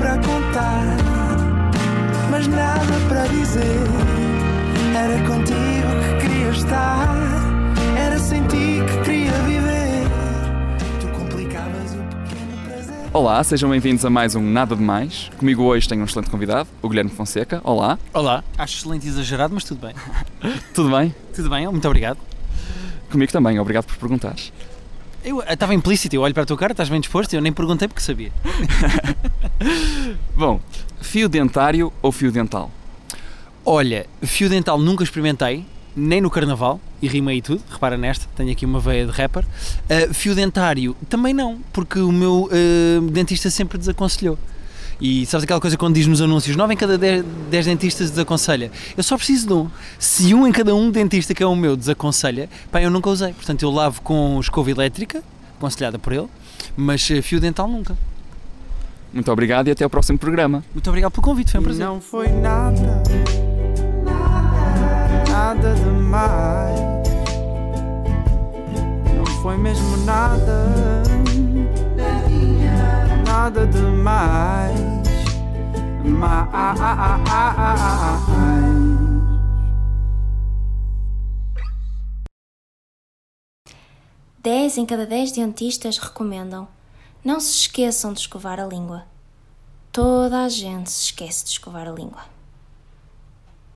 para contar, mas nada para dizer. Era contigo que queria estar, era sem ti que queria viver. Tu complicavas o pequeno prazer. Olá, sejam bem-vindos a mais um Nada de Mais. Comigo hoje tenho um excelente convidado, o Guilherme Fonseca. Olá, Olá, acho excelente e exagerado, mas tudo bem. tudo bem? Tudo bem, muito obrigado. Comigo também, obrigado por perguntares. Eu eh, estava implícito, eu olho para a tua cara, estás bem disposto, eu nem perguntei porque sabia. Bom, fio dentário ou fio dental? Olha, fio dental nunca experimentei, nem no carnaval, e rimei e tudo, repara nesta, tenho aqui uma veia de rapper. Uh, fio dentário também não, porque o meu uh, dentista sempre desaconselhou. E sabes aquela coisa quando diz nos anúncios, 9 em cada 10, 10 dentistas desaconselha. Eu só preciso de um. Se um em cada um dentista que é o meu desaconselha, pá, eu nunca usei. Portanto, eu lavo com escova elétrica, aconselhada por ele, mas uh, fio dental nunca. Muito obrigado e até ao próximo programa. Muito obrigado pelo convite, foi um prazer. Não foi nada, nada demais. Não foi mesmo nada, nada demais. Mais. 10 em cada 10 dentistas recomendam: não se esqueçam de escovar a língua. Toda a gente se esquece de escovar a língua.